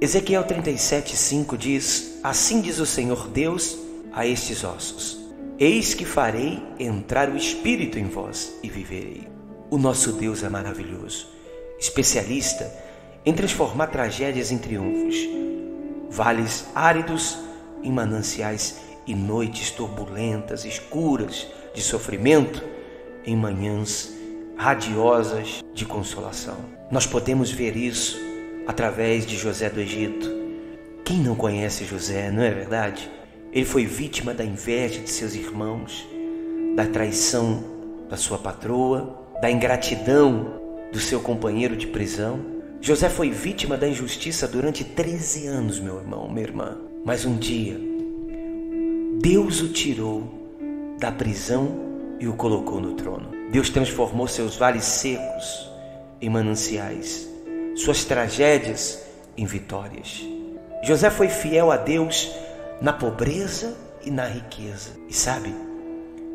Ezequiel 37:5 diz: Assim diz o Senhor Deus a estes ossos: Eis que farei entrar o espírito em vós e viverei. O nosso Deus é maravilhoso, especialista em transformar tragédias em triunfos, vales áridos em mananciais e noites turbulentas, escuras de sofrimento em manhãs radiosas de consolação. Nós podemos ver isso através de José do Egito. Quem não conhece José, não é verdade? Ele foi vítima da inveja de seus irmãos, da traição da sua patroa, da ingratidão do seu companheiro de prisão. José foi vítima da injustiça durante 13 anos, meu irmão, minha irmã. Mas um dia, Deus o tirou da prisão e o colocou no trono. Deus transformou seus vales secos em mananciais suas tragédias em vitórias. José foi fiel a Deus na pobreza e na riqueza. E sabe,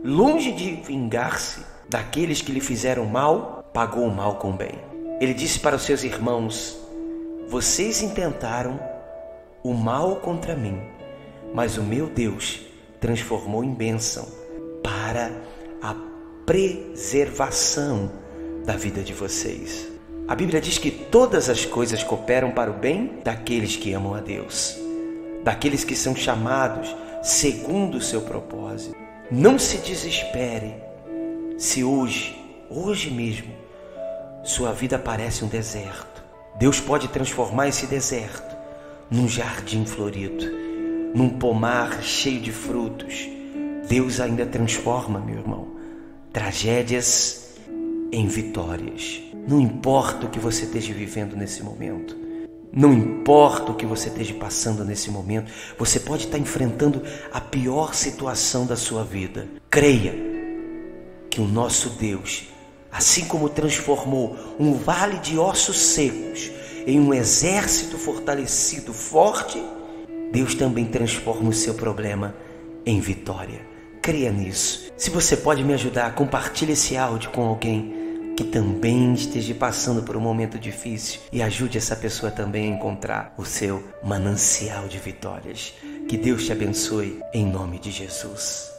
longe de vingar-se daqueles que lhe fizeram mal, pagou o mal com o bem. Ele disse para os seus irmãos: Vocês intentaram o mal contra mim, mas o meu Deus transformou em bênção para a preservação da vida de vocês. A Bíblia diz que todas as coisas cooperam para o bem daqueles que amam a Deus, daqueles que são chamados segundo o seu propósito. Não se desespere se hoje, hoje mesmo, sua vida parece um deserto. Deus pode transformar esse deserto num jardim florido, num pomar cheio de frutos. Deus ainda transforma, meu irmão, tragédias em vitórias. Não importa o que você esteja vivendo nesse momento. Não importa o que você esteja passando nesse momento, você pode estar enfrentando a pior situação da sua vida. Creia que o nosso Deus, assim como transformou um vale de ossos secos em um exército fortalecido, forte, Deus também transforma o seu problema em vitória. Creia nisso. Se você pode me ajudar, compartilhe esse áudio com alguém que também esteja passando por um momento difícil e ajude essa pessoa também a encontrar o seu manancial de vitórias. Que Deus te abençoe em nome de Jesus.